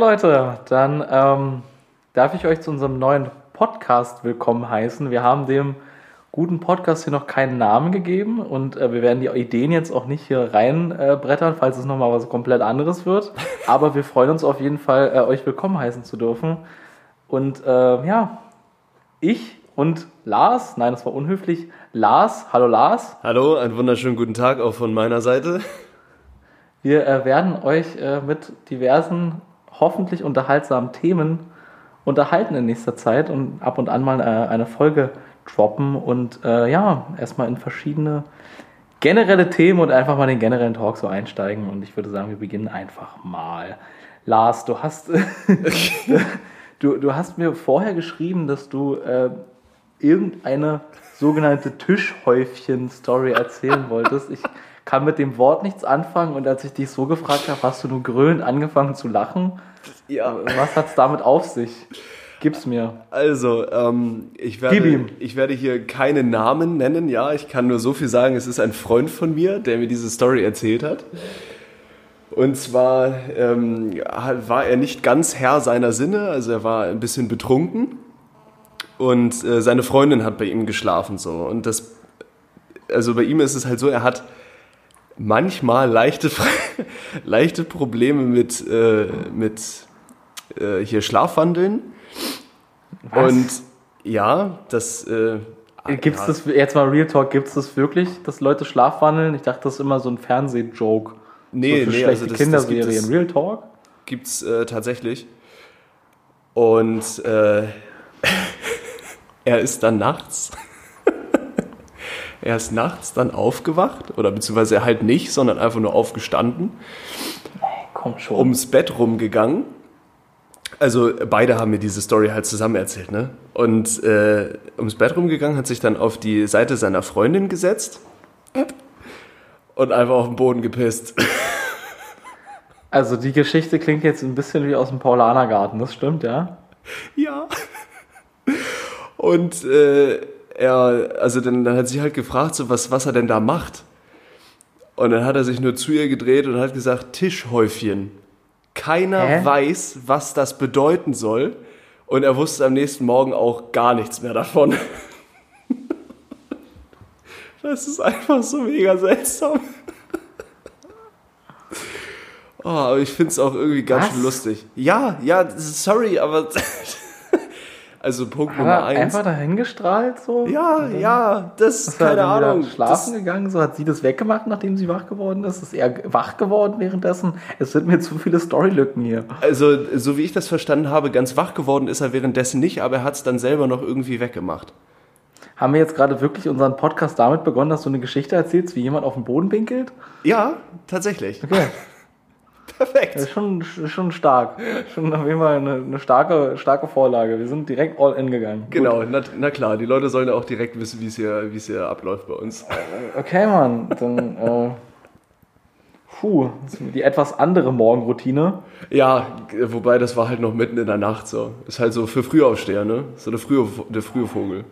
Leute, dann ähm, darf ich euch zu unserem neuen Podcast willkommen heißen. Wir haben dem guten Podcast hier noch keinen Namen gegeben und äh, wir werden die Ideen jetzt auch nicht hier reinbrettern, äh, falls es nochmal was komplett anderes wird. Aber wir freuen uns auf jeden Fall, äh, euch willkommen heißen zu dürfen. Und äh, ja, ich und Lars, nein, das war unhöflich. Lars, hallo Lars. Hallo, einen wunderschönen guten Tag auch von meiner Seite. Wir äh, werden euch äh, mit diversen, hoffentlich unterhaltsamen Themen unterhalten in nächster Zeit und ab und an mal äh, eine Folge droppen und äh, ja, erstmal in verschiedene generelle Themen und einfach mal den generellen Talk so einsteigen. Und ich würde sagen, wir beginnen einfach mal. Lars, du hast, du, du hast mir vorher geschrieben, dass du äh, irgendeine sogenannte Tischhäufchen-Story erzählen wolltest. Ich kann mit dem Wort nichts anfangen und als ich dich so gefragt habe, hast du nur grölend angefangen zu lachen. Ja. Was hat es damit auf sich? Gib's mir. Also, ähm, ich, werde, ich werde hier keine Namen nennen, ja. Ich kann nur so viel sagen, es ist ein Freund von mir, der mir diese Story erzählt hat. Und zwar ähm, war er nicht ganz Herr seiner Sinne, also er war ein bisschen betrunken und äh, seine Freundin hat bei ihm geschlafen so und das also bei ihm ist es halt so, er hat manchmal leichte leichte Probleme mit äh, mit äh, hier Schlafwandeln was? Und ja, das. Äh, Gibt's ja. das, jetzt mal Real Talk, gibt es das wirklich, dass Leute schlafwandeln? Ich dachte, das ist immer so ein Fernsehjoke. Nee, so nee, also das, Kinderserien. Das Real Talk? Gibt's äh, tatsächlich. Und äh, er ist dann nachts. Er ist nachts dann aufgewacht, oder beziehungsweise er halt nicht, sondern einfach nur aufgestanden. Kommt schon. Ums Bett rumgegangen also beide haben mir diese Story halt zusammen erzählt, ne? Und äh, ums Bett rumgegangen, hat sich dann auf die Seite seiner Freundin gesetzt und einfach auf den Boden gepisst. Also die Geschichte klingt jetzt ein bisschen wie aus dem Paulanergarten, das stimmt, ja? Ja. Und äh, er, also dann, dann hat sie halt gefragt, so was, was er denn da macht. Und dann hat er sich nur zu ihr gedreht und hat gesagt, Tischhäufchen. Keiner Hä? weiß, was das bedeuten soll. Und er wusste am nächsten Morgen auch gar nichts mehr davon. das ist einfach so mega seltsam. Oh, aber ich finde es auch irgendwie ganz was? schön lustig. Ja, ja, sorry, aber Also Punkt hat Nummer eins. Einfach dahingestrahlt so? Ja, ja, das ist keine Ahnung. Schlafen gegangen, so hat sie das weggemacht, nachdem sie wach geworden ist. Ist er wach geworden währenddessen? Es sind mir zu viele Storylücken hier. Also, so wie ich das verstanden habe, ganz wach geworden ist er währenddessen nicht, aber er hat es dann selber noch irgendwie weggemacht. Haben wir jetzt gerade wirklich unseren Podcast damit begonnen, dass du eine Geschichte erzählst, wie jemand auf den Boden pinkelt? Ja, tatsächlich. Okay. Perfekt. Das ist schon, schon stark. Schon auf jeden Fall eine, eine, starke, starke Vorlage. Wir sind direkt all in gegangen. Genau, na, na, klar, die Leute sollen ja auch direkt wissen, wie es hier, wie es hier abläuft bei uns. Okay, Mann, dann. Äh, puh, die etwas andere Morgenroutine. Ja, wobei das war halt noch mitten in der Nacht so. Ist halt so für Frühaufsteher, ne? So der frühe, der frühe Vogel.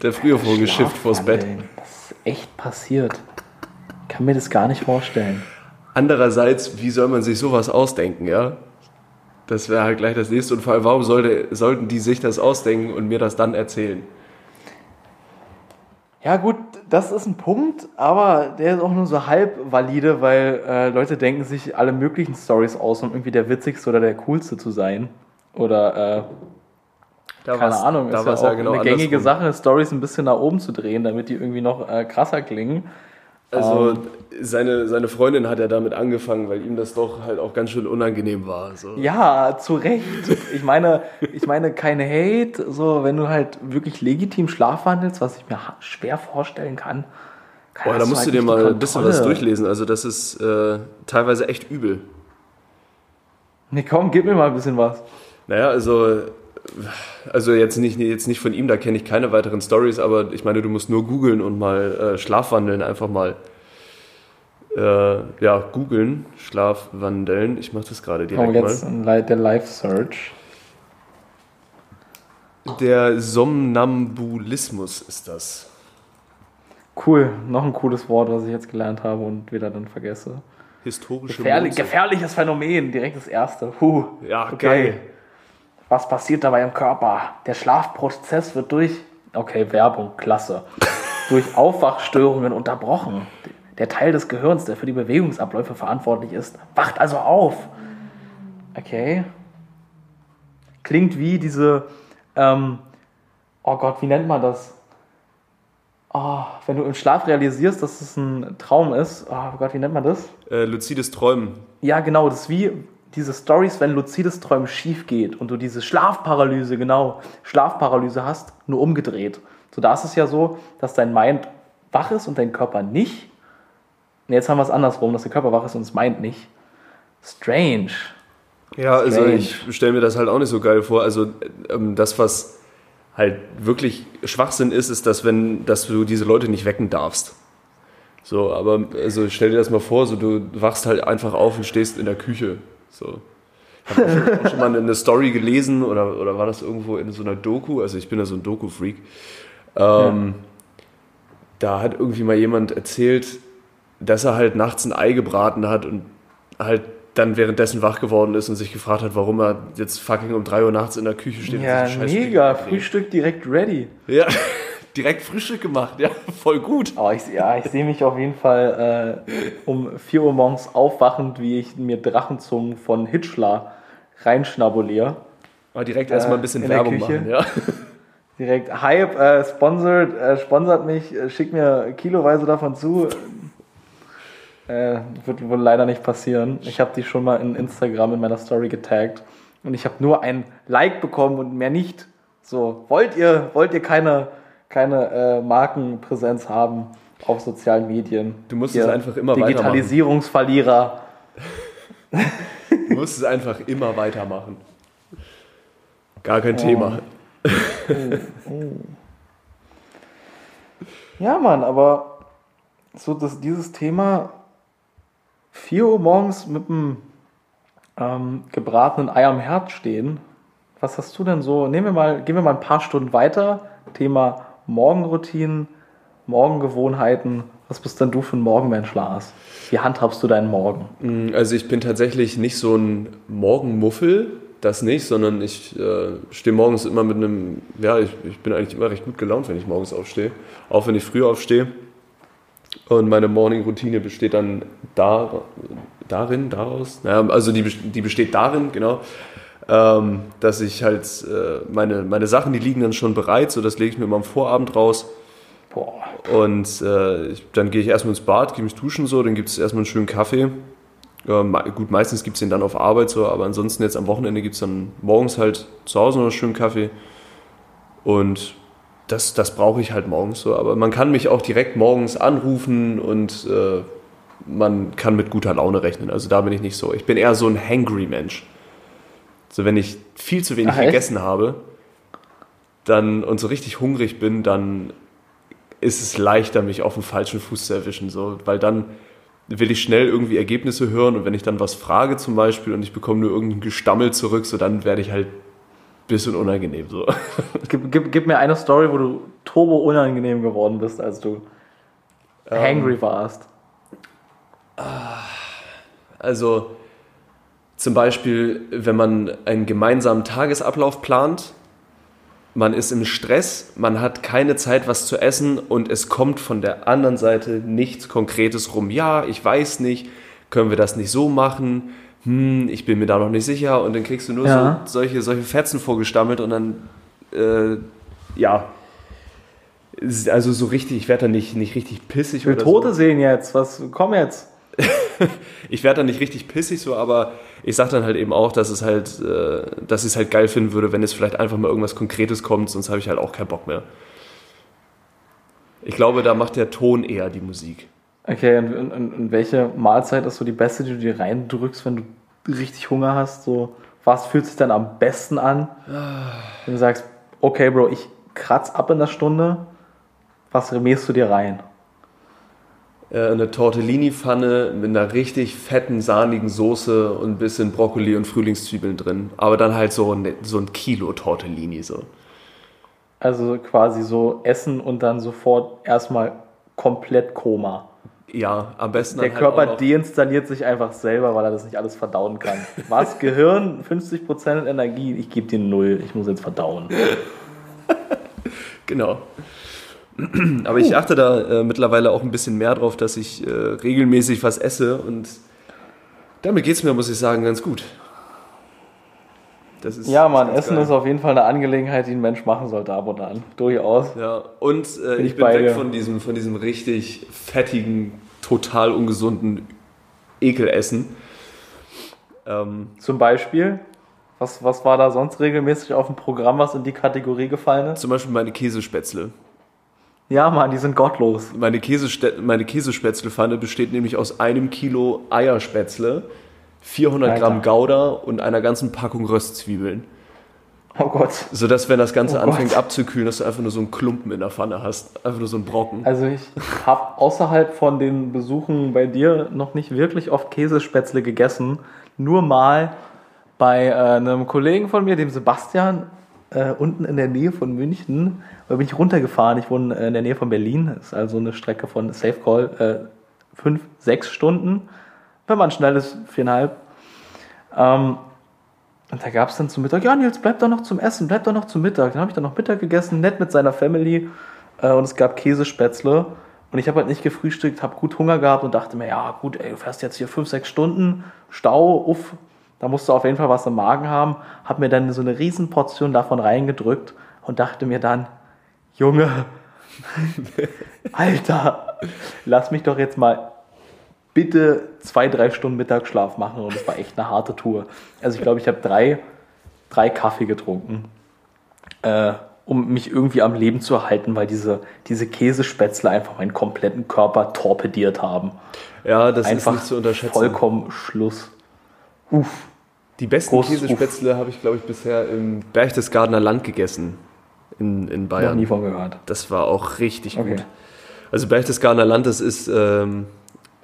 der frühe Vogel schifft vors Bett. Das ist echt passiert. Ich kann mir das gar nicht vorstellen. Andererseits, wie soll man sich sowas ausdenken, ja? Das wäre halt gleich das nächste. Und vor allem, warum sollte, sollten die sich das ausdenken und mir das dann erzählen? Ja, gut, das ist ein Punkt, aber der ist auch nur so halb valide, weil äh, Leute denken sich alle möglichen Stories aus, um irgendwie der witzigste oder der coolste zu sein. Oder, äh, da keine Ahnung, da ist ja auch ja genau eine gängige Sache, Stories ein bisschen nach oben zu drehen, damit die irgendwie noch äh, krasser klingen. Also um, ähm, seine, seine Freundin hat ja damit angefangen, weil ihm das doch halt auch ganz schön unangenehm war. So. Ja, zu Recht. Ich meine, ich meine, kein Hate, so wenn du halt wirklich legitim schlafwandelst, was ich mir schwer vorstellen kann. kann Boah, da musst du halt dir mal ein bisschen was durchlesen. Also das ist äh, teilweise echt übel. Nee, komm, gib mir mal ein bisschen was. Naja, also also jetzt nicht, jetzt nicht von ihm, da kenne ich keine weiteren Stories, aber ich meine, du musst nur googeln und mal äh, Schlafwandeln einfach mal äh, ja, googeln, Schlafwandeln. Ich mache das gerade direkt oh, jetzt mal. der Live-Search. Der Somnambulismus ist das. Cool, noch ein cooles Wort, was ich jetzt gelernt habe und wieder dann vergesse. historische Gefährlich. Gefährliches Phänomen, direkt das erste. Huh. Ja, okay. geil. Was passiert dabei im Körper? Der Schlafprozess wird durch, okay, Werbung, klasse, durch Aufwachstörungen unterbrochen. Der Teil des Gehirns, der für die Bewegungsabläufe verantwortlich ist, wacht also auf. Okay. Klingt wie diese, ähm, oh Gott, wie nennt man das? Oh, wenn du im Schlaf realisierst, dass es ein Traum ist, oh Gott, wie nennt man das? Äh, luzides Träumen. Ja, genau, das ist wie diese Stories, wenn luzides Träumen schief geht und du diese Schlafparalyse, genau, Schlafparalyse hast, nur umgedreht. So, da ist es ja so, dass dein Mind wach ist und dein Körper nicht. Und jetzt haben wir es andersrum, dass der Körper wach ist und das Mind nicht. Strange. Ja, also Strange. ich stelle mir das halt auch nicht so geil vor. Also ähm, das, was halt wirklich Schwachsinn ist, ist, dass wenn, dass du diese Leute nicht wecken darfst. So, aber also stell dir das mal vor, so du wachst halt einfach auf und stehst in der Küche. So. Ich habe schon, schon, mal eine Story gelesen oder, oder war das irgendwo in so einer Doku? Also ich bin ja so ein Doku-Freak. Ähm, ja. Da hat irgendwie mal jemand erzählt, dass er halt nachts ein Ei gebraten hat und halt dann währenddessen wach geworden ist und sich gefragt hat, warum er jetzt fucking um 3 Uhr nachts in der Küche steht. Ja, mega. Frühstück direkt ready. Ja, direkt Frühstück gemacht. Ja, voll gut. Aber ich, ja, ich sehe mich auf jeden Fall äh, um 4 Uhr morgens aufwachend, wie ich mir Drachenzungen von Hitchler reinschnabuliere. Aber direkt äh, erstmal ein bisschen Werbung machen, ja. Direkt Hype, äh, sponsert, äh, sponsert mich, äh, schickt mir kiloweise davon zu. Äh, wird wohl leider nicht passieren. Ich habe die schon mal in Instagram in meiner Story getaggt und ich habe nur ein Like bekommen und mehr nicht. So, wollt ihr, wollt ihr keine, keine äh, Markenpräsenz haben auf sozialen Medien? Du musst Ihr es einfach immer weitermachen. Digitalisierungsverlierer. du musst es einfach immer weitermachen. Gar kein oh. Thema. Oh, oh. Ja, Mann, aber so dass dieses Thema 4 Uhr morgens mit einem ähm, gebratenen Ei am Herd stehen. Was hast du denn so? Nehmen wir mal, gehen wir mal ein paar Stunden weiter. Thema Morgenroutinen, Morgengewohnheiten. Was bist denn du für ein Morgenmensch, Lars? Wie handhabst du deinen Morgen? Mm, also ich bin tatsächlich nicht so ein Morgenmuffel, das nicht, sondern ich äh, stehe morgens immer mit einem, ja, ich, ich bin eigentlich immer recht gut gelaunt, wenn ich morgens aufstehe. Auch wenn ich früh aufstehe. Und meine Morning-Routine besteht dann da, darin, daraus, naja, also die, die besteht darin, genau, ähm, dass ich halt äh, meine, meine Sachen, die liegen dann schon bereit, so das lege ich mir immer am Vorabend raus. Boah. Und äh, ich, dann gehe ich erstmal ins Bad, gehe mich duschen so, dann gibt es erstmal einen schönen Kaffee. Ähm, gut, meistens gibt es den dann auf Arbeit so, aber ansonsten jetzt am Wochenende gibt es dann morgens halt zu Hause noch einen schönen Kaffee. Und das, das brauche ich halt morgens so. Aber man kann mich auch direkt morgens anrufen und äh, man kann mit guter Laune rechnen. Also da bin ich nicht so. Ich bin eher so ein hangry Mensch. So wenn ich viel zu wenig Ach, gegessen habe, dann und so richtig hungrig bin, dann ist es leichter, mich auf dem falschen Fuß zu erwischen. So, weil dann will ich schnell irgendwie Ergebnisse hören und wenn ich dann was frage zum Beispiel und ich bekomme nur irgendein Gestammel zurück, so dann werde ich halt bisschen unangenehm so. Gib, gib, gib, mir eine Story, wo du turbo unangenehm geworden bist, als du ähm, hangry warst. Also zum Beispiel, wenn man einen gemeinsamen Tagesablauf plant, man ist im Stress, man hat keine Zeit, was zu essen und es kommt von der anderen Seite nichts Konkretes rum. Ja, ich weiß nicht, können wir das nicht so machen? hm, ich bin mir da noch nicht sicher und dann kriegst du nur ja. so, solche, solche Fetzen vorgestammelt und dann, äh, ja, also so richtig, ich werde da nicht, nicht richtig pissig. Ich will Tote so. sehen jetzt, was, komm jetzt. ich werde da nicht richtig pissig so, aber ich sage dann halt eben auch, dass es halt, äh, dass ich es halt geil finden würde, wenn es vielleicht einfach mal irgendwas Konkretes kommt, sonst habe ich halt auch keinen Bock mehr. Ich glaube, da macht der Ton eher die Musik. Okay, und, und, und, welche Mahlzeit ist so die beste, die du dir reindrückst, wenn du richtig Hunger hast? So, was fühlt sich dann am besten an? Wenn du sagst, okay, Bro, ich kratz ab in der Stunde, was remierst du dir rein? Äh, eine Tortellini-Pfanne mit einer richtig fetten, sahnigen Soße und ein bisschen Brokkoli und Frühlingszwiebeln drin. Aber dann halt so ein, so ein Kilo Tortellini. So. Also quasi so essen und dann sofort erstmal komplett Koma. Ja, am besten. Der halt Körper deinstalliert sich einfach selber, weil er das nicht alles verdauen kann. Was? Gehirn, 50% Energie, ich gebe dir null, ich muss jetzt verdauen. genau. Aber ich achte da äh, mittlerweile auch ein bisschen mehr drauf, dass ich äh, regelmäßig was esse und damit geht es mir, muss ich sagen, ganz gut. Ist, ja, man, Essen geil. ist auf jeden Fall eine Angelegenheit, die ein Mensch machen sollte, ab und an. Durchaus. Ja, und äh, bin ich, ich, bin weg von diesem, von diesem richtig fettigen, total ungesunden Ekelessen. Ähm, Zum Beispiel? Was, was war da sonst regelmäßig auf dem Programm, was in die Kategorie gefallen ist? Zum Beispiel meine Käsespätzle. Ja, Mann, die sind gottlos. Meine, Käseste meine Käsespätzlepfanne besteht nämlich aus einem Kilo Eierspätzle, 400 Alter. Gramm Gouda und einer ganzen Packung Röstzwiebeln. Oh Gott. Sodass, wenn das Ganze oh anfängt Gott. abzukühlen, dass du einfach nur so einen Klumpen in der Pfanne hast. Einfach nur so einen Brocken. Also ich habe außerhalb von den Besuchen bei dir noch nicht wirklich oft Käsespätzle gegessen. Nur mal bei äh, einem Kollegen von mir, dem Sebastian, äh, unten in der Nähe von München. Da bin ich runtergefahren. Ich wohne äh, in der Nähe von Berlin. Das ist also eine Strecke von Safe Call äh, fünf, sechs Stunden. Wenn man schnell ist, viereinhalb. Ähm, und da gab es dann zum Mittag, ja Nils, bleib doch noch zum Essen, bleib doch noch zum Mittag. Dann habe ich dann noch Mittag gegessen, nett mit seiner Family. Äh, und es gab Käsespätzle. Und ich habe halt nicht gefrühstückt, habe gut Hunger gehabt und dachte mir, ja gut, ey, du fährst jetzt hier fünf, sechs Stunden, Stau, uff, da musst du auf jeden Fall was im Magen haben. Habe mir dann so eine Riesenportion davon reingedrückt und dachte mir dann, Junge, Alter, lass mich doch jetzt mal bitte zwei, drei Stunden Mittagsschlaf machen. Und es war echt eine harte Tour. Also ich glaube, ich habe drei, drei Kaffee getrunken, äh, um mich irgendwie am Leben zu erhalten, weil diese, diese Käsespätzle einfach meinen kompletten Körper torpediert haben. Ja, das einfach ist nicht zu unterschätzen. Vollkommen Schluss. Uff. Die besten Groß, Käsespätzle habe ich, glaube ich, bisher im Berchtesgadener Land gegessen. In, in Bayern. Noch nie von gehört. Das war auch richtig okay. gut. Also Berchtesgadener Land, das ist ähm,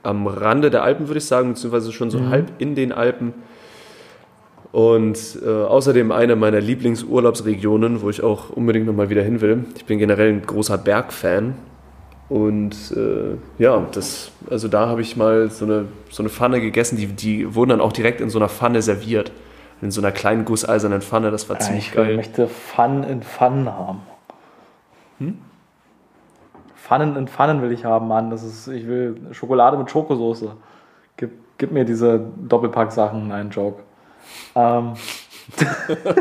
am Rande der Alpen, würde ich sagen, beziehungsweise schon so mhm. halb in den Alpen. Und äh, außerdem eine meiner Lieblingsurlaubsregionen, wo ich auch unbedingt nochmal wieder hin will. Ich bin generell ein großer Bergfan. Und äh, ja, das, also da habe ich mal so eine, so eine Pfanne gegessen, die, die wurden dann auch direkt in so einer Pfanne serviert. In so einer kleinen gusseisernen Pfanne, das war ja, ziemlich ich geil. Ich möchte Pfannen in Pfannen haben. Hm? Pfannen in Pfannen will ich haben, Mann. Das ist, ich will Schokolade mit Schokosoße. Gib, gib mir diese Doppelpack-Sachen, nein, Joke. Ähm.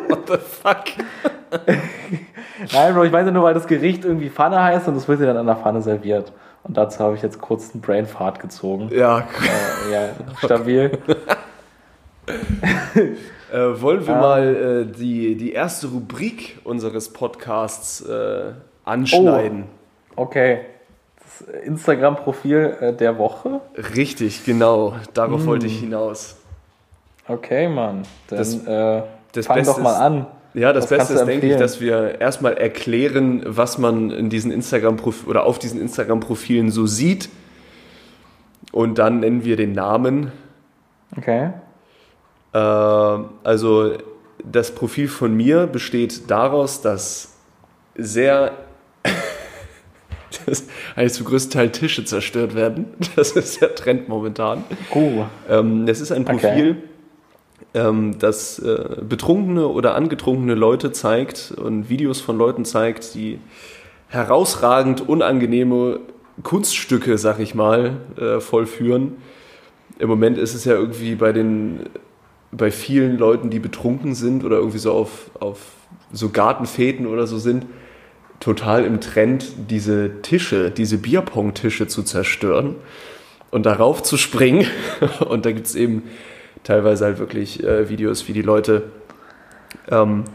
What the fuck? Nein, Bro, ich weiß ja nur, weil das Gericht irgendwie Pfanne heißt und das wird dir dann an der Pfanne serviert. Und dazu habe ich jetzt kurz einen Brainfart gezogen. Ja, äh, ja stabil. äh, wollen wir ja. mal äh, die, die erste Rubrik unseres Podcasts äh, anschneiden? Oh, okay. Das Instagram-Profil äh, der Woche? Richtig, genau. Darauf hm. wollte ich hinaus. Okay, Mann. Dann das, äh, das fang Beste doch mal an. Ja, das Was Beste ist, denke ich, dass wir erstmal erklären, was man in diesen Instagram oder auf diesen Instagram-Profilen so sieht. Und dann nennen wir den Namen. Okay. Äh, also das Profil von mir besteht daraus, dass sehr dass eigentlich zum größten Teil Tische zerstört werden. Das ist der Trend momentan. Oh. Ähm, es ist ein Profil, okay ähm, das äh, betrunkene oder angetrunkene Leute zeigt und Videos von Leuten zeigt, die herausragend unangenehme Kunststücke, sag ich mal, äh, vollführen. Im Moment ist es ja irgendwie bei den bei vielen Leuten, die betrunken sind oder irgendwie so auf, auf so Gartenfäden oder so sind, total im Trend, diese Tische, diese Bierpong-Tische zu zerstören und darauf zu springen. Und da gibt es eben teilweise halt wirklich äh, Videos, wie die Leute ähm,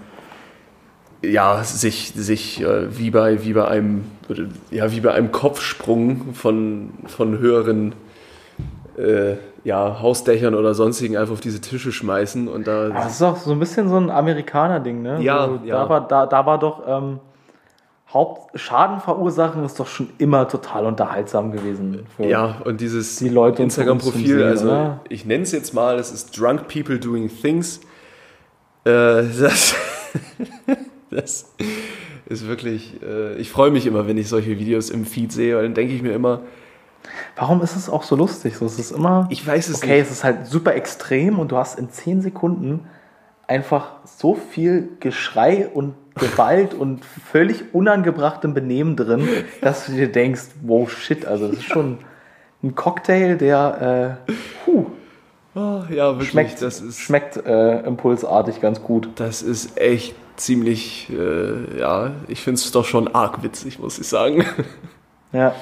ja, sich, sich äh, wie, bei, wie, bei einem, ja, wie bei einem Kopfsprung von, von höheren äh, ja, Hausdächern oder sonstigen einfach auf diese Tische schmeißen und da. Das ist auch so ein bisschen so ein Amerikaner-Ding, ne? Ja, so, ja. Da war, da, da war doch. Ähm Hauptschaden verursachen ist doch schon immer total unterhaltsam gewesen. ja, und dieses die Instagram-Profil, also oder? ich nenne es jetzt mal, es ist Drunk People Doing Things. Äh, das, das ist wirklich, äh, ich freue mich immer, wenn ich solche Videos im Feed sehe, weil dann denke ich mir immer, Warum ist es auch so lustig? So, es ist immer. Ich weiß es okay, nicht. es ist halt super extrem und du hast in 10 Sekunden einfach so viel Geschrei und Gewalt und völlig unangebrachtem Benehmen drin, dass du dir denkst, wow, shit, also das ist schon ein Cocktail, der äh, puh, oh, ja, wirklich, schmeckt, das ist, schmeckt äh, impulsartig ganz gut. Das ist echt ziemlich, äh, ja, ich finde es doch schon arg witzig, muss ich sagen. Ja.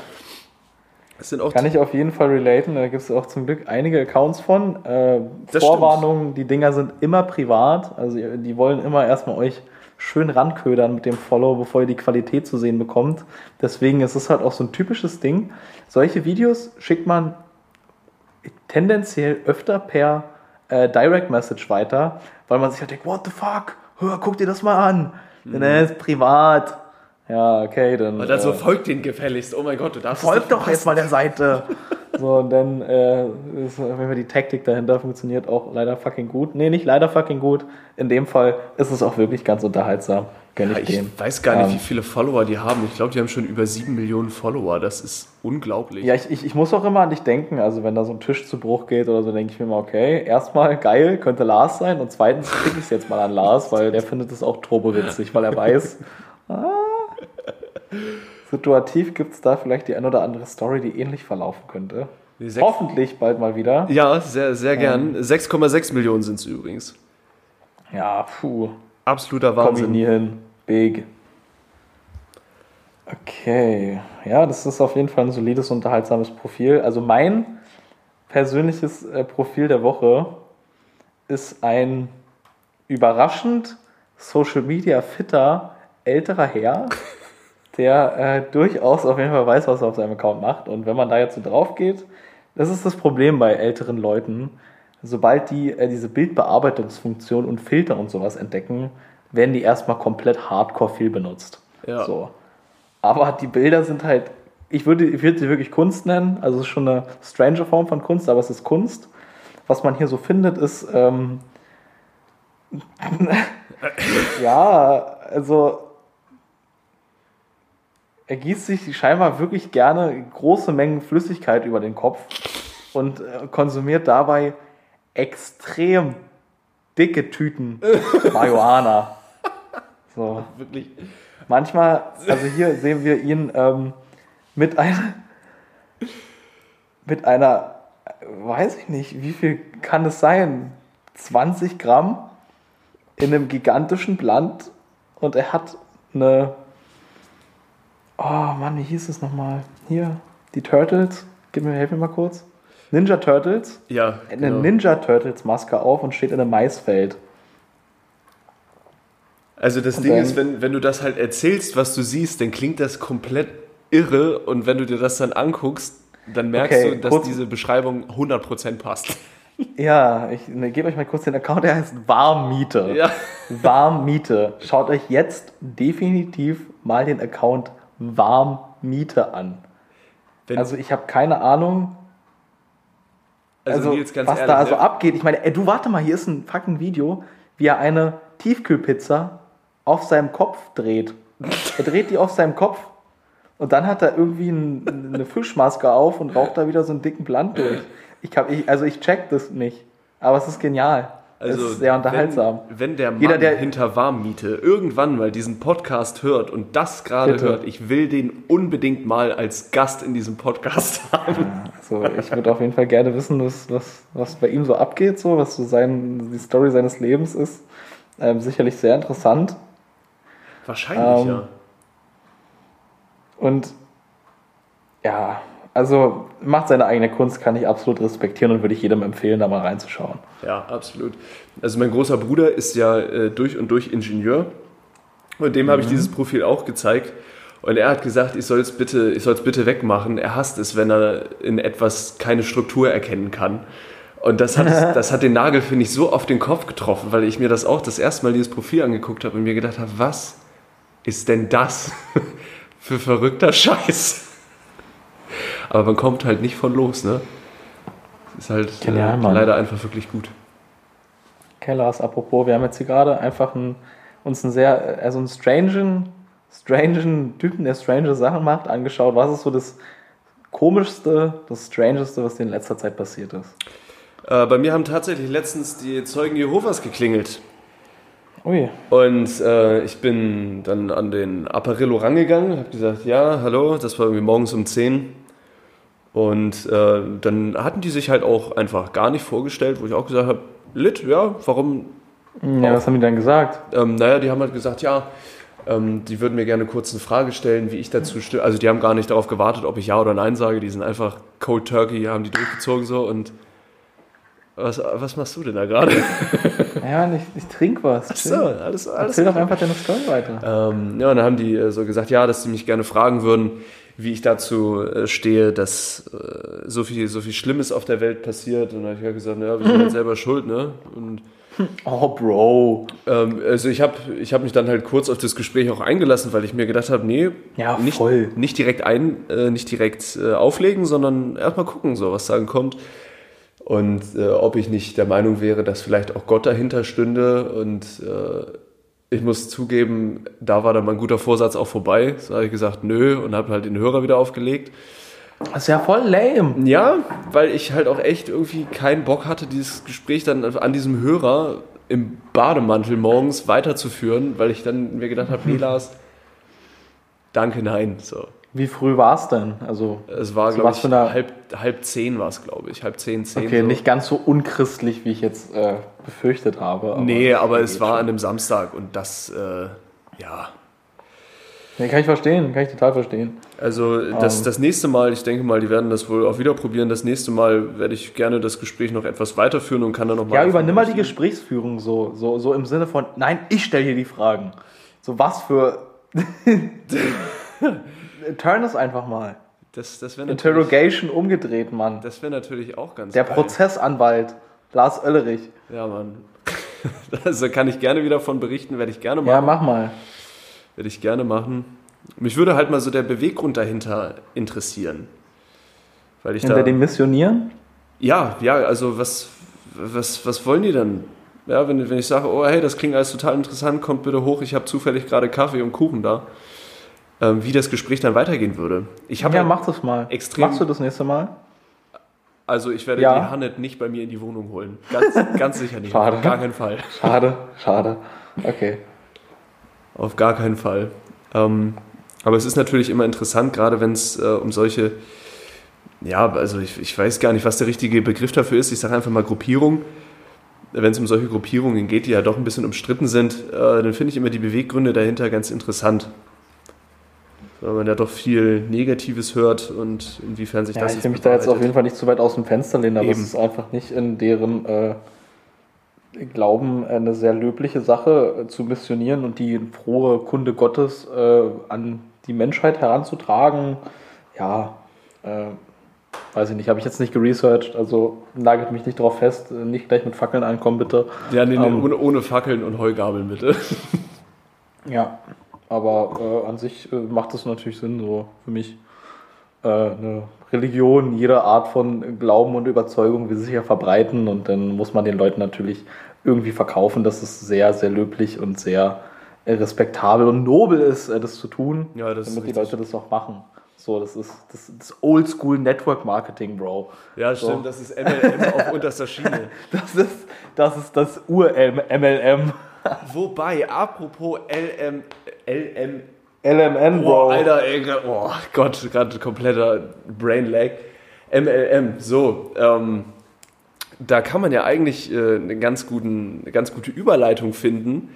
Kann ich auf jeden Fall relaten. Da gibt es auch zum Glück einige Accounts von. Äh, Vorwarnungen, stimmt. die Dinger sind immer privat. Also die wollen immer erstmal euch schön ranködern mit dem Follow, bevor ihr die Qualität zu sehen bekommt. Deswegen ist es halt auch so ein typisches Ding. Solche Videos schickt man tendenziell öfter per äh, Direct Message weiter, weil man sich halt denkt, what the fuck? Hör, guck dir das mal an. Mhm. Denn er ist privat. Ja, okay, dann. Und dann äh, so folgt den gefälligst. Oh mein Gott, du darfst. Folgt doch jetzt mal der Seite. so, und dann äh, ist wenn wir die Taktik dahinter funktioniert auch leider fucking gut. Nee, nicht leider fucking gut. In dem Fall ist es auch wirklich ganz unterhaltsam. Kann ja, ich, ich weiß gar nicht, ähm, wie viele Follower die haben. Ich glaube, die haben schon über sieben Millionen Follower. Das ist unglaublich. Ja, ich, ich, ich muss auch immer an dich denken. Also, wenn da so ein Tisch zu Bruch geht oder so, denke ich mir mal, okay, erstmal geil, könnte Lars sein. Und zweitens kriege ich es jetzt mal an Lars, weil der findet es auch turbowitzig, weil er weiß, ah, Situativ gibt es da vielleicht die ein oder andere Story, die ähnlich verlaufen könnte. Hoffentlich bald mal wieder. Ja, sehr, sehr gern. Ähm, 6,6 Millionen sind es übrigens. Ja, puh. Absoluter Wahnsinn. Komm ich nie hin. Big. Okay. Ja, das ist auf jeden Fall ein solides, unterhaltsames Profil. Also mein persönliches äh, Profil der Woche ist ein überraschend Social Media fitter älterer Herr, der äh, durchaus auf jeden Fall weiß, was er auf seinem Account macht. Und wenn man da jetzt so drauf geht, das ist das Problem bei älteren Leuten. Sobald die äh, diese Bildbearbeitungsfunktion und Filter und sowas entdecken, werden die erstmal komplett hardcore viel benutzt. Ja. So. Aber die Bilder sind halt, ich würde, ich würde sie wirklich Kunst nennen. Also es ist schon eine strange Form von Kunst, aber es ist Kunst. Was man hier so findet, ist ähm, ja, also er gießt sich scheinbar wirklich gerne große Mengen Flüssigkeit über den Kopf und äh, konsumiert dabei extrem dicke Tüten Marihuana. So. Wirklich. Manchmal, also hier sehen wir ihn ähm, mit einer, mit einer, weiß ich nicht, wie viel kann es sein? 20 Gramm in einem gigantischen Blatt und er hat eine Oh Mann, wie hieß es nochmal? Hier, die Turtles. Gib mir, helf mir mal kurz. Ninja Turtles. Ja. Eine genau. Ninja Turtles Maske auf und steht in einem Maisfeld. Also das und Ding ist, wenn, wenn du das halt erzählst, was du siehst, dann klingt das komplett irre und wenn du dir das dann anguckst, dann merkst okay, du, dass kurz, diese Beschreibung 100% passt. Ja, ich ne, gebe euch mal kurz den Account, der heißt Warmmiete. Ja. Warmmiete. Schaut euch jetzt definitiv mal den Account an warm Miete an. Wenn also ich habe keine Ahnung, also, also was ehrlich, da also abgeht. Ich meine, ey, du warte mal, hier ist ein fucking Video, wie er eine Tiefkühlpizza auf seinem Kopf dreht. er dreht die auf seinem Kopf und dann hat er irgendwie ein, eine Fischmaske auf und raucht da wieder so einen dicken Blunt durch. Ich hab, ich, also ich check das nicht, aber es ist genial. Also, ist sehr unterhaltsam. Wenn, wenn der Mann Jeder, der hinter Warmmiete irgendwann mal diesen Podcast hört und das gerade hört, ich will den unbedingt mal als Gast in diesem Podcast haben. Also ich würde auf jeden Fall gerne wissen, was, was, was bei ihm so abgeht, so, was so sein, die Story seines Lebens ist. Ähm, sicherlich sehr interessant. Wahrscheinlich, ähm, ja. Und ja, also macht seine eigene Kunst, kann ich absolut respektieren und würde ich jedem empfehlen, da mal reinzuschauen. Ja, absolut. Also mein großer Bruder ist ja äh, durch und durch Ingenieur und dem mhm. habe ich dieses Profil auch gezeigt. Und er hat gesagt, ich soll es bitte, ich soll es bitte wegmachen. Er hasst es, wenn er in etwas keine Struktur erkennen kann. Und das hat, das hat den Nagel, finde ich, so auf den Kopf getroffen, weil ich mir das auch das erste Mal dieses Profil angeguckt habe und mir gedacht habe, was ist denn das für verrückter Scheiß? Aber man kommt halt nicht von los, ne? Ist halt Genial, äh, leider einfach wirklich gut. Kellers, apropos, wir haben jetzt hier gerade einfach einen, uns einen sehr, also einen strangen, strangen Typen, der strange Sachen macht, angeschaut. Was ist so das komischste, das strangeste, was dir in letzter Zeit passiert ist? Äh, bei mir haben tatsächlich letztens die Zeugen Jehovas geklingelt. Ui. Und äh, ich bin dann an den Apparillo rangegangen, habe gesagt, ja, hallo, das war irgendwie morgens um 10. Und äh, dann hatten die sich halt auch einfach gar nicht vorgestellt, wo ich auch gesagt habe, Lit, ja, warum? Ja, was haben die dann gesagt? Ähm, naja, die haben halt gesagt, ja, ähm, die würden mir gerne kurz eine Frage stellen, wie ich dazu stehe. Also die haben gar nicht darauf gewartet, ob ich Ja oder Nein sage. Die sind einfach Cold Turkey, haben die durchgezogen so und was, was machst du denn da gerade? Ja, ich, ich trinke was. Ach so, alles, alles Erzähl doch einfach deine Story weiter. Ähm, ja, und dann haben die äh, so gesagt, ja, dass sie mich gerne fragen würden, wie ich dazu äh, stehe, dass äh, so, viel, so viel Schlimmes auf der Welt passiert. Und dann habe ich halt gesagt, ja, wir sind halt selber schuld, ne? Und Oh, Bro. Ähm, also ich habe ich hab mich dann halt kurz auf das Gespräch auch eingelassen, weil ich mir gedacht habe, nee, ja, nicht, nicht direkt ein, äh, nicht direkt äh, auflegen, sondern erstmal gucken, so was sagen kommt. Und äh, ob ich nicht der Meinung wäre, dass vielleicht auch Gott dahinter stünde. Und äh, ich muss zugeben, da war dann mein guter Vorsatz auch vorbei. So habe ich gesagt, nö, und habe halt den Hörer wieder aufgelegt. Das ist ja voll lame. Ja, weil ich halt auch echt irgendwie keinen Bock hatte, dieses Gespräch dann an diesem Hörer im Bademantel morgens weiterzuführen, weil ich dann mir gedacht habe, nee, Lars, danke, nein. So. Wie früh war es denn? Also, es war, so glaube ich, halb, halb zehn war es, glaube ich. Halb zehn, zehn. Okay, so. nicht ganz so unchristlich, wie ich jetzt äh, befürchtet habe. Aber nee, aber es war schon. an einem Samstag und das, äh, ja. Nee, kann ich verstehen, kann ich total verstehen. Also das. Ähm. das nächste Mal, ich denke mal, die werden das wohl auch wieder probieren. Das nächste Mal werde ich gerne das Gespräch noch etwas weiterführen und kann dann noch mal. Ja, übernimm mal die Gesprächsführung so, so, so im Sinne von, nein, ich stelle hier die Fragen. So was für. Turn es einfach mal. Das, das Interrogation umgedreht, Mann. Das wäre natürlich auch ganz Der geil. Prozessanwalt, Lars Oellerich. Ja, Mann. Also kann ich gerne wieder von berichten, werde ich gerne machen. Ja, mach mal. Werde ich gerne machen. Mich würde halt mal so der Beweggrund dahinter interessieren. Weil ich Hinter da, dem Missionieren? Ja, ja, also was, was, was wollen die dann? Ja, wenn, wenn ich sage, oh hey, das klingt alles total interessant, kommt bitte hoch, ich habe zufällig gerade Kaffee und Kuchen da wie das Gespräch dann weitergehen würde. Ich ja, halt mach das mal. Extrem, Machst du das nächste Mal? Also ich werde ja. die Hannet nicht bei mir in die Wohnung holen. Ganz, ganz sicher nicht. Schade. Auf gar keinen Fall. Schade, schade. Okay. Auf gar keinen Fall. Ähm, aber es ist natürlich immer interessant, gerade wenn es äh, um solche, ja, also ich, ich weiß gar nicht, was der richtige Begriff dafür ist. Ich sage einfach mal Gruppierung. Wenn es um solche Gruppierungen geht, die ja doch ein bisschen umstritten sind, äh, dann finde ich immer die Beweggründe dahinter ganz interessant weil man ja doch viel Negatives hört und inwiefern sich ja, das. Ich will mich da jetzt auf jeden Fall nicht zu weit aus dem Fenster lehnen, aber Eben. es ist einfach nicht in deren äh, Glauben eine sehr löbliche Sache äh, zu missionieren und die frohe Kunde Gottes äh, an die Menschheit heranzutragen. Ja, äh, weiß ich nicht, habe ich jetzt nicht geresearched, also nagelt mich nicht darauf fest, äh, nicht gleich mit Fackeln ankommen, bitte. Ja, nee, nee ähm, ohne, ohne Fackeln und Heugabeln, bitte. ja, aber äh, an sich äh, macht es natürlich Sinn, so für mich. Äh, eine Religion, jede Art von Glauben und Überzeugung will sich ja verbreiten und dann muss man den Leuten natürlich irgendwie verkaufen, dass es sehr, sehr löblich und sehr respektabel und nobel ist, äh, das zu tun, ja, das damit die Leute das auch machen. So, das ist das, das Oldschool Network Marketing, Bro. Ja, so. stimmt, das ist MLM auf unterster Schiene. Das ist das, ist das Ur-MLM. Wobei, apropos LM, LM, LMN, Bro. Oh, Alter, ey, oh Gott, gerade kompletter Brain Lag. MLM, so, ähm, da kann man ja eigentlich äh, eine, ganz guten, eine ganz gute Überleitung finden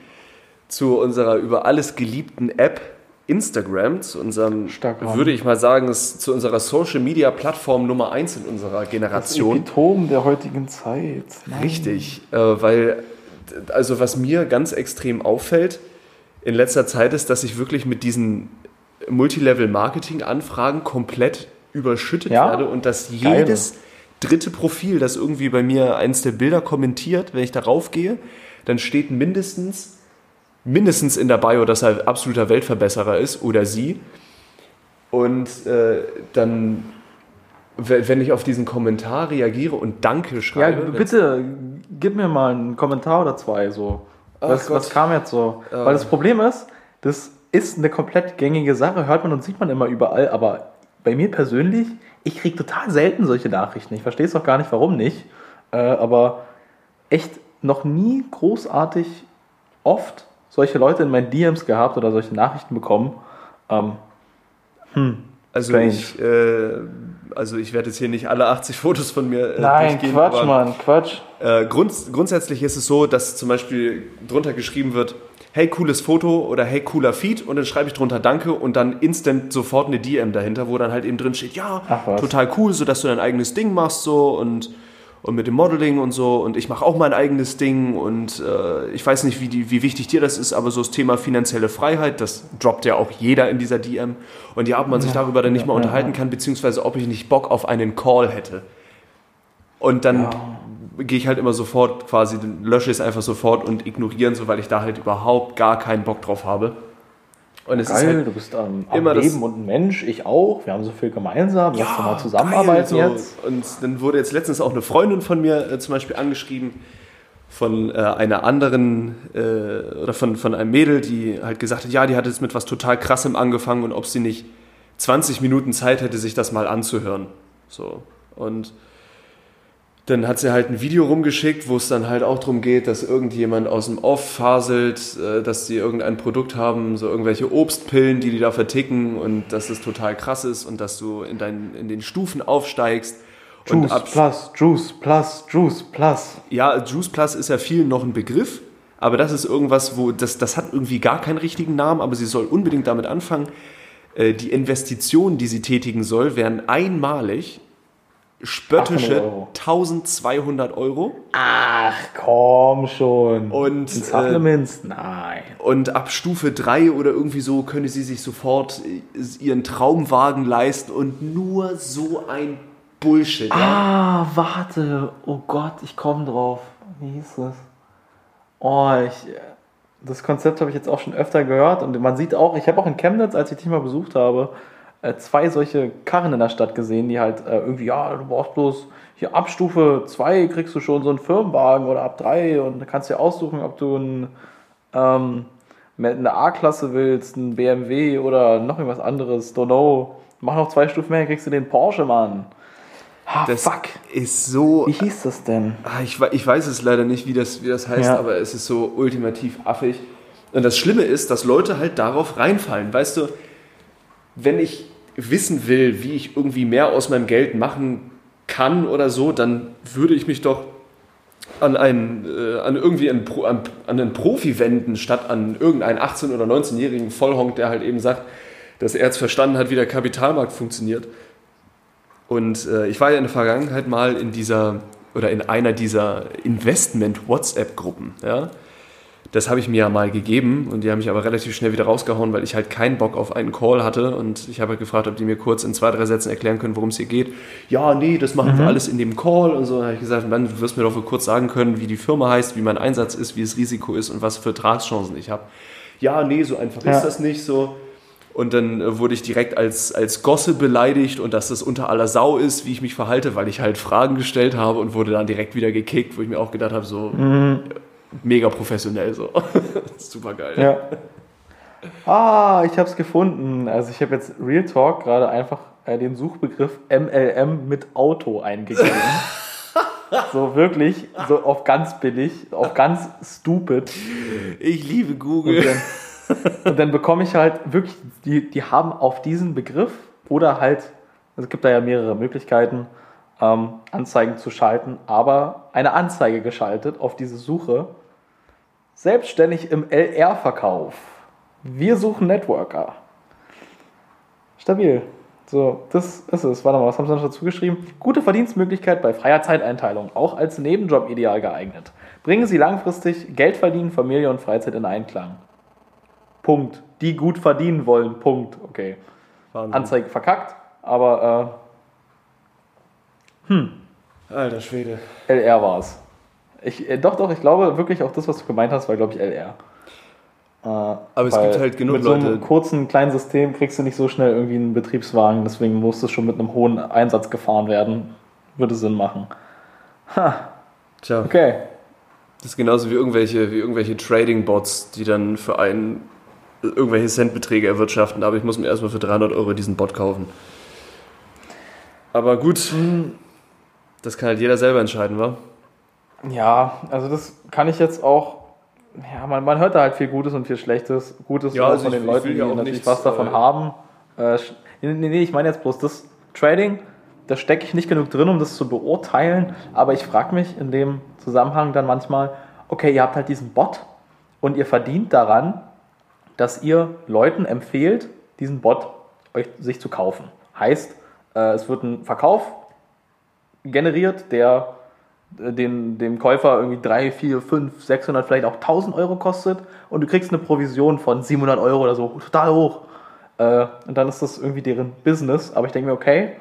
zu unserer über alles geliebten App Instagram, zu unserem, Stark, würde ich mal sagen, ist zu unserer Social Media Plattform Nummer 1 in unserer Generation. Das Epitom der heutigen Zeit. Nein. Richtig, äh, weil, also was mir ganz extrem auffällt, in letzter Zeit ist, dass ich wirklich mit diesen Multilevel-Marketing-Anfragen komplett überschüttet ja? werde und dass jedes Geil. dritte Profil, das irgendwie bei mir eins der Bilder kommentiert, wenn ich darauf gehe, dann steht mindestens, mindestens in der Bio, dass er absoluter Weltverbesserer ist oder sie. Und äh, dann, wenn ich auf diesen Kommentar reagiere und Danke schreibe. Ja, bitte, gib mir mal einen Kommentar oder zwei so. Was, was, kam jetzt so? Ähm. Weil das Problem ist, das ist eine komplett gängige Sache, hört man und sieht man immer überall, aber bei mir persönlich, ich kriege total selten solche Nachrichten. Ich verstehe es auch gar nicht, warum nicht. Äh, aber echt noch nie großartig oft solche Leute in meinen DMs gehabt oder solche Nachrichten bekommen. Ähm, hm, also ich, äh, also ich werde jetzt hier nicht alle 80 Fotos von mir äh, Nein, Quatsch, Mann, Quatsch. Äh, grund, grundsätzlich ist es so, dass zum Beispiel drunter geschrieben wird, hey, cooles Foto oder hey, cooler Feed und dann schreibe ich drunter Danke und dann instant sofort eine DM dahinter, wo dann halt eben drin steht, ja, total cool, so dass du dein eigenes Ding machst so und und mit dem Modeling und so und ich mache auch mein eigenes Ding und äh, ich weiß nicht, wie, die, wie wichtig dir das ist, aber so das Thema finanzielle Freiheit, das droppt ja auch jeder in dieser DM und ja, ob man sich darüber dann nicht ja, mal unterhalten ja. kann, beziehungsweise ob ich nicht Bock auf einen Call hätte. Und dann. Gehe ich halt immer sofort quasi, lösche es einfach sofort und ignorieren so, weil ich da halt überhaupt gar keinen Bock drauf habe. Und es Geil, ist halt du bist ähm, am Leben und ein Mensch, ich auch. Wir haben so viel gemeinsam. Lass ja, mal zusammenarbeiten geil, jetzt. Und dann wurde jetzt letztens auch eine Freundin von mir äh, zum Beispiel angeschrieben von äh, einer anderen äh, oder von, von einem Mädel, die halt gesagt hat, ja, die hat jetzt mit was total krassem angefangen und ob sie nicht 20 Minuten Zeit hätte, sich das mal anzuhören. So. Und dann hat sie halt ein Video rumgeschickt, wo es dann halt auch darum geht, dass irgendjemand aus dem Off faselt, äh, dass sie irgendein Produkt haben, so irgendwelche Obstpillen, die die da verticken und dass es total krass ist und dass du in, dein, in den Stufen aufsteigst. Juice Plus, Juice Plus, Juice Plus. Ja, Juice Plus ist ja vielen noch ein Begriff, aber das ist irgendwas, wo das, das hat irgendwie gar keinen richtigen Namen, aber sie soll unbedingt damit anfangen. Äh, die Investitionen, die sie tätigen soll, werden einmalig spöttische Euro. 1200 Euro. Ach komm schon. Und, Supplements? Äh, Nein. Und ab Stufe 3 oder irgendwie so könne sie sich sofort ihren Traumwagen leisten und nur so ein Bullshit. Ah, ja? warte. Oh Gott, ich komme drauf. Wie hieß das? Oh, ich. Das Konzept habe ich jetzt auch schon öfter gehört und man sieht auch, ich habe auch in Chemnitz, als ich dich mal besucht habe, äh, zwei solche Karren in der Stadt gesehen, die halt äh, irgendwie, ja, du brauchst bloß hier ab Stufe 2 kriegst du schon so einen Firmenwagen oder ab 3 und kannst du dir aussuchen, ob du ein, ähm, eine A-Klasse willst, ein BMW oder noch irgendwas anderes, don't know. Mach noch zwei Stufen mehr, kriegst du den Porsche, Mann. Ah, das fuck. ist so. Wie hieß das denn? Ah, ich, ich weiß es leider nicht, wie das, wie das heißt, ja. aber es ist so ultimativ affig. Und das Schlimme ist, dass Leute halt darauf reinfallen. Weißt du, wenn ich wissen will, wie ich irgendwie mehr aus meinem Geld machen kann oder so, dann würde ich mich doch an einen, äh, an irgendwie einen, Pro, an, an einen Profi wenden, statt an irgendeinen 18- oder 19-jährigen Vollhonk, der halt eben sagt, dass er jetzt verstanden hat, wie der Kapitalmarkt funktioniert. Und äh, ich war ja in der Vergangenheit mal in dieser oder in einer dieser Investment-WhatsApp-Gruppen. Ja? Das habe ich mir ja mal gegeben und die haben mich aber relativ schnell wieder rausgehauen, weil ich halt keinen Bock auf einen Call hatte und ich habe halt gefragt, ob die mir kurz in zwei, drei Sätzen erklären können, worum es hier geht. Ja, nee, das machen mhm. wir alles in dem Call und so. Da habe ich gesagt, dann du wirst mir doch wohl kurz sagen können, wie die Firma heißt, wie mein Einsatz ist, wie das Risiko ist und was für Tragschancen ich habe. Ja, nee, so einfach ja. ist das nicht so. Und dann äh, wurde ich direkt als, als Gosse beleidigt und dass das unter aller Sau ist, wie ich mich verhalte, weil ich halt Fragen gestellt habe und wurde dann direkt wieder gekickt, wo ich mir auch gedacht habe, so, mhm mega professionell so. Super geil. Ja. Ah, ich habe es gefunden. Also ich habe jetzt Real Talk gerade einfach äh, den Suchbegriff MLM mit Auto eingegeben. so wirklich, so auf ganz billig, auf ganz stupid. Ich liebe Google. Und dann, und dann bekomme ich halt wirklich, die, die haben auf diesen Begriff oder halt, also es gibt da ja mehrere Möglichkeiten, ähm, Anzeigen zu schalten, aber eine Anzeige geschaltet auf diese Suche. Selbstständig im LR-Verkauf. Wir suchen Networker. Stabil. So, das ist es. Warte mal, was haben sie noch dazu geschrieben? Gute Verdienstmöglichkeit bei freier Zeiteinteilung, auch als Nebenjob ideal geeignet. Bringen Sie langfristig Geld verdienen, Familie und Freizeit in Einklang. Punkt. Die gut verdienen wollen. Punkt. Okay. Wahnsinn. Anzeige verkackt, aber äh, hm. Alter Schwede. LR war es. Ich, äh, doch, doch, ich glaube wirklich auch das, was du gemeint hast, war, glaube ich, LR. Äh, Aber es gibt halt genug mit Leute. Mit so einem kurzen kleinen System kriegst du nicht so schnell irgendwie einen Betriebswagen, deswegen muss es schon mit einem hohen Einsatz gefahren werden. Würde Sinn machen. Ha. Tja. Okay. Das ist genauso wie irgendwelche, wie irgendwelche Trading-Bots, die dann für einen irgendwelche Centbeträge erwirtschaften, aber ich muss mir erstmal für 300 Euro diesen Bot kaufen. Aber gut, mhm. das kann halt jeder selber entscheiden, wa? Ja, also das kann ich jetzt auch. Ja, man, man hört da halt viel Gutes und viel Schlechtes. Gutes ja, also von den Leuten, die natürlich nichts, was davon äh, haben. Äh, nee, nee, ich meine jetzt bloß das Trading, da stecke ich nicht genug drin, um das zu beurteilen. Aber ich frage mich in dem Zusammenhang dann manchmal, okay, ihr habt halt diesen Bot und ihr verdient daran, dass ihr Leuten empfehlt, diesen Bot euch sich zu kaufen. Heißt, äh, es wird ein Verkauf generiert, der den, dem Käufer irgendwie 3, 4, 5, 600, vielleicht auch 1000 Euro kostet und du kriegst eine Provision von 700 Euro oder so, total hoch. Äh, und dann ist das irgendwie deren Business. Aber ich denke mir, okay,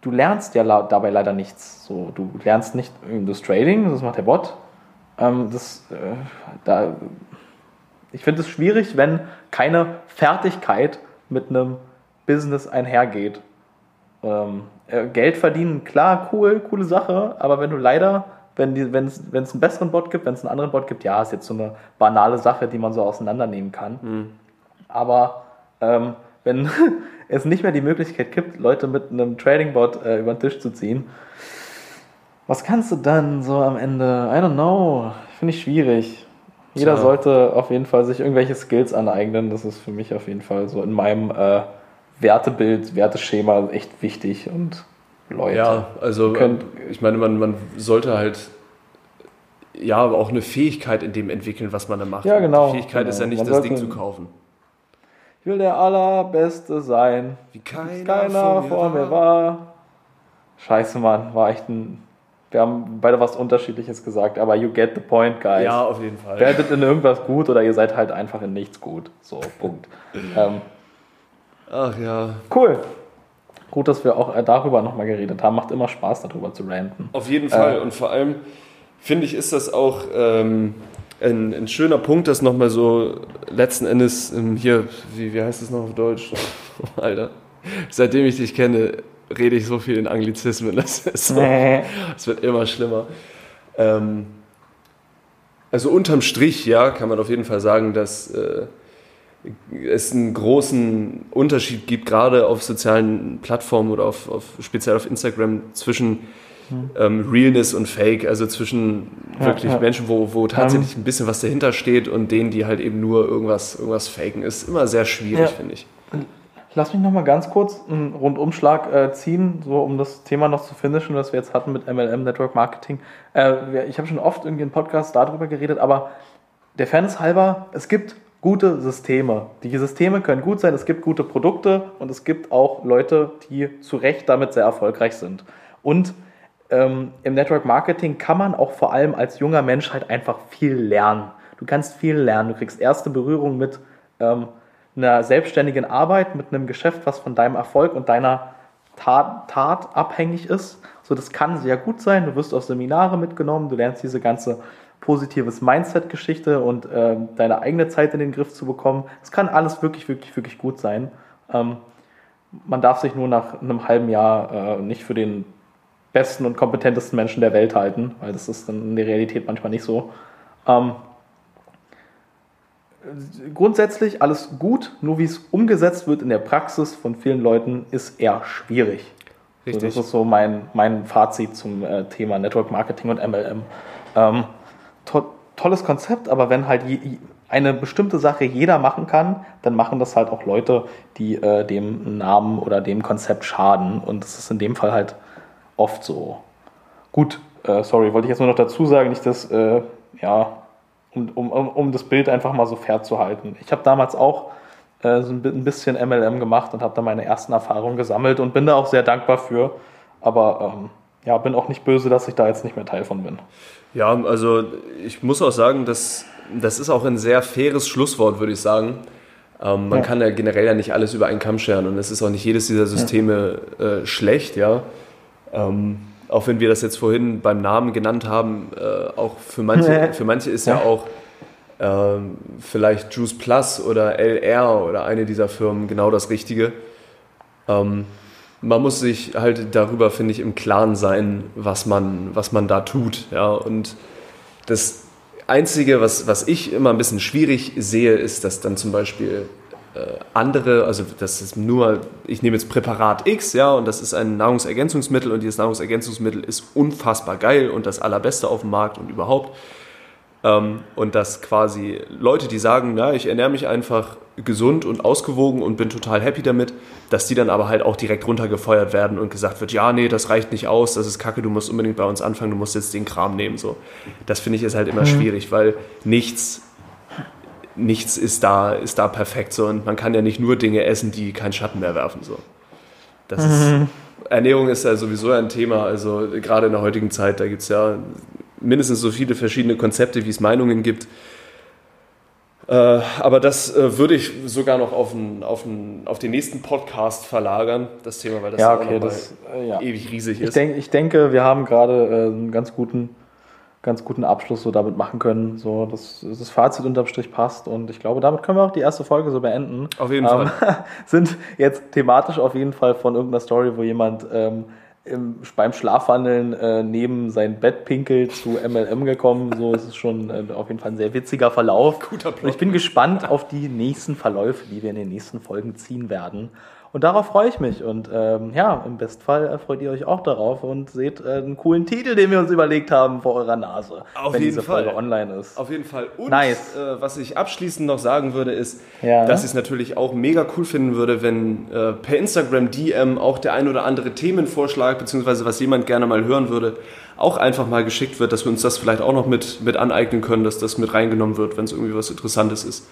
du lernst ja dabei leider nichts. So, du lernst nicht das Trading, das macht der Bot. Ähm, das, äh, da, ich finde es schwierig, wenn keine Fertigkeit mit einem Business einhergeht. Ähm, äh, Geld verdienen, klar, cool, coole Sache, aber wenn du leider, wenn es einen besseren Bot gibt, wenn es einen anderen Bot gibt, ja, ist jetzt so eine banale Sache, die man so auseinandernehmen kann. Mhm. Aber ähm, wenn es nicht mehr die Möglichkeit gibt, Leute mit einem Trading-Bot äh, über den Tisch zu ziehen, was kannst du dann so am Ende? I don't know. Finde ich schwierig. Jeder Tja. sollte auf jeden Fall sich irgendwelche Skills aneignen. Das ist für mich auf jeden Fall so in meinem äh, Wertebild, Werteschema echt wichtig und Leute. Ja, also könnt, ich meine, man, man sollte halt ja auch eine Fähigkeit in dem entwickeln, was man da macht. Ja, genau. Die Fähigkeit genau. ist ja nicht, man das Ding zu kaufen. Ich will der Allerbeste sein. Wie keiner, keiner vor, mir, war. Scheiße, Mann, war echt ein. Wir haben beide was Unterschiedliches gesagt, aber you get the point, guys. Ja, auf jeden Fall. Werdet in irgendwas gut oder ihr seid halt einfach in nichts gut. So, Punkt. ähm, Ach ja. Cool. Gut, dass wir auch äh, darüber nochmal geredet haben. Macht immer Spaß, darüber zu ranten. Auf jeden Fall. Äh, Und vor allem, finde ich, ist das auch ähm, ein, ein, schöner Punkt, das nochmal so letzten Endes ähm, hier, wie, wie heißt das noch auf Deutsch? Alter. Seitdem ich dich kenne, rede ich so viel in Anglizismen. Das, ist so, das wird immer schlimmer. Ähm, also unterm Strich, ja, kann man auf jeden Fall sagen, dass äh, es einen großen Unterschied gibt, gerade auf sozialen Plattformen oder auf, auf speziell auf Instagram, zwischen hm. ähm, Realness und Fake, also zwischen ja, wirklich ja. Menschen, wo, wo tatsächlich ein bisschen was dahinter steht und denen, die halt eben nur irgendwas, irgendwas faken, ist immer sehr schwierig, ja. finde ich. Lass mich noch mal ganz kurz einen Rundumschlag äh, ziehen, so um das Thema noch zu finishen, was wir jetzt hatten mit MLM, Network Marketing. Äh, ich habe schon oft irgendwie in Podcasts darüber geredet, aber der Fairness halber, es gibt gute Systeme. Die Systeme können gut sein, es gibt gute Produkte und es gibt auch Leute, die zu Recht damit sehr erfolgreich sind. Und ähm, im Network Marketing kann man auch vor allem als junger Mensch halt einfach viel lernen. Du kannst viel lernen, du kriegst erste Berührung mit ähm, einer selbstständigen Arbeit, mit einem Geschäft, was von deinem Erfolg und deiner Tat, Tat abhängig ist. So, das kann sehr gut sein. Du wirst auf Seminare mitgenommen, du lernst diese ganze positives Mindset-Geschichte und äh, deine eigene Zeit in den Griff zu bekommen. Es kann alles wirklich, wirklich, wirklich gut sein. Ähm, man darf sich nur nach einem halben Jahr äh, nicht für den besten und kompetentesten Menschen der Welt halten, weil das ist dann in der Realität manchmal nicht so. Ähm, grundsätzlich alles gut, nur wie es umgesetzt wird in der Praxis von vielen Leuten, ist eher schwierig. Richtig. So, das ist so mein, mein Fazit zum äh, Thema Network Marketing und MLM. Ähm, to tolles Konzept, aber wenn halt eine bestimmte Sache jeder machen kann, dann machen das halt auch Leute, die äh, dem Namen oder dem Konzept schaden. Und das ist in dem Fall halt oft so. Gut, äh, sorry, wollte ich jetzt nur noch dazu sagen, nicht dass, äh, ja, um, um, um das Bild einfach mal so fair zu halten. Ich habe damals auch äh, so ein bisschen MLM gemacht und habe da meine ersten Erfahrungen gesammelt und bin da auch sehr dankbar für. Aber ähm, ja, bin auch nicht böse, dass ich da jetzt nicht mehr Teil von bin. Ja, also ich muss auch sagen, dass, das ist auch ein sehr faires Schlusswort, würde ich sagen. Ähm, man ja. kann ja generell ja nicht alles über einen Kamm scheren und es ist auch nicht jedes dieser Systeme äh, schlecht, ja. Ähm, auch wenn wir das jetzt vorhin beim Namen genannt haben, äh, auch für manche, für manche ist ja, auch ähm, vielleicht Juice Plus oder LR oder eine dieser Firmen genau das Richtige. Ähm, man muss sich halt darüber, finde ich, im Klaren sein, was man, was man da tut. Ja? Und das Einzige, was, was ich immer ein bisschen schwierig sehe, ist, dass dann zum Beispiel äh, andere, also das ist nur, ich nehme jetzt Präparat X, ja, und das ist ein Nahrungsergänzungsmittel und dieses Nahrungsergänzungsmittel ist unfassbar geil und das allerbeste auf dem Markt und überhaupt. Ähm, und dass quasi Leute, die sagen, na, ich ernähre mich einfach gesund und ausgewogen und bin total happy damit, dass die dann aber halt auch direkt runtergefeuert werden und gesagt wird, ja, nee, das reicht nicht aus, das ist kacke, du musst unbedingt bei uns anfangen, du musst jetzt den Kram nehmen. So. Das finde ich ist halt immer mhm. schwierig, weil nichts nichts ist da, ist da perfekt so und man kann ja nicht nur Dinge essen, die keinen Schatten mehr werfen. So. Das mhm. ist, Ernährung ist ja sowieso ein Thema, also gerade in der heutigen Zeit, da gibt es ja mindestens so viele verschiedene Konzepte, wie es Meinungen gibt. Äh, aber das äh, würde ich sogar noch auf, ein, auf, ein, auf den nächsten Podcast verlagern, das Thema, weil das, ja, okay, das äh, ja. ewig riesig ist. Ich, denk, ich denke, wir haben gerade einen ganz guten ganz guten Abschluss so damit machen können. So, dass das Fazit unterm Strich passt. Und ich glaube, damit können wir auch die erste Folge so beenden. Auf jeden ähm, Fall. sind jetzt thematisch auf jeden Fall von irgendeiner Story, wo jemand ähm, im, beim Schlafwandeln äh, neben sein Bett pinkelt zu MLM gekommen. So ist es schon äh, auf jeden Fall ein sehr witziger Verlauf. Guter Plot. Und ich bin gespannt auf die nächsten Verläufe, die wir in den nächsten Folgen ziehen werden. Und darauf freue ich mich. Und ähm, ja, im Bestfall freut ihr euch auch darauf und seht äh, einen coolen Titel, den wir uns überlegt haben vor eurer Nase, Auf wenn jeden diese Fall. Folge online ist. Auf jeden Fall. Und nice. äh, was ich abschließend noch sagen würde, ist, ja. dass ich es natürlich auch mega cool finden würde, wenn äh, per Instagram DM auch der ein oder andere Themenvorschlag, beziehungsweise was jemand gerne mal hören würde, auch einfach mal geschickt wird, dass wir uns das vielleicht auch noch mit, mit aneignen können, dass das mit reingenommen wird, wenn es irgendwie was Interessantes ist.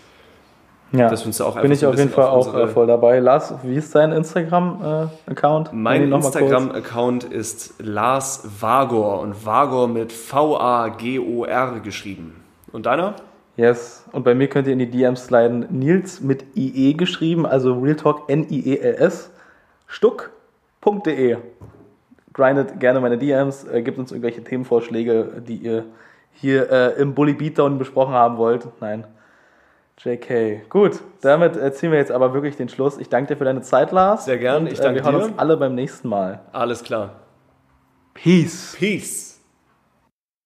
Ja, dass wir uns da auch bin ich auf jeden Fall auch äh, voll dabei. Lars, wie ist dein Instagram-Account? Äh, mein Instagram-Account ist Lars Vagor und Vagor mit V-A-G-O-R geschrieben. Und deiner? Yes. Und bei mir könnt ihr in die DMs sliden. Nils mit IE geschrieben, also Real Talk N-I-E-L-S, stuck.de. Grindet gerne meine DMs, äh, gibt uns irgendwelche Themenvorschläge, die ihr hier äh, im Bully Beatdown besprochen haben wollt. Nein, JK. Gut, damit ziehen wir jetzt aber wirklich den Schluss. Ich danke dir für deine Zeit, Lars. Sehr gern. ich danke äh, wir dir. Wir hören uns alle beim nächsten Mal. Alles klar. Peace. Peace.